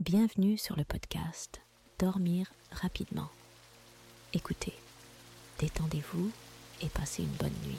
Bienvenue sur le podcast Dormir rapidement. Écoutez, détendez-vous et passez une bonne nuit.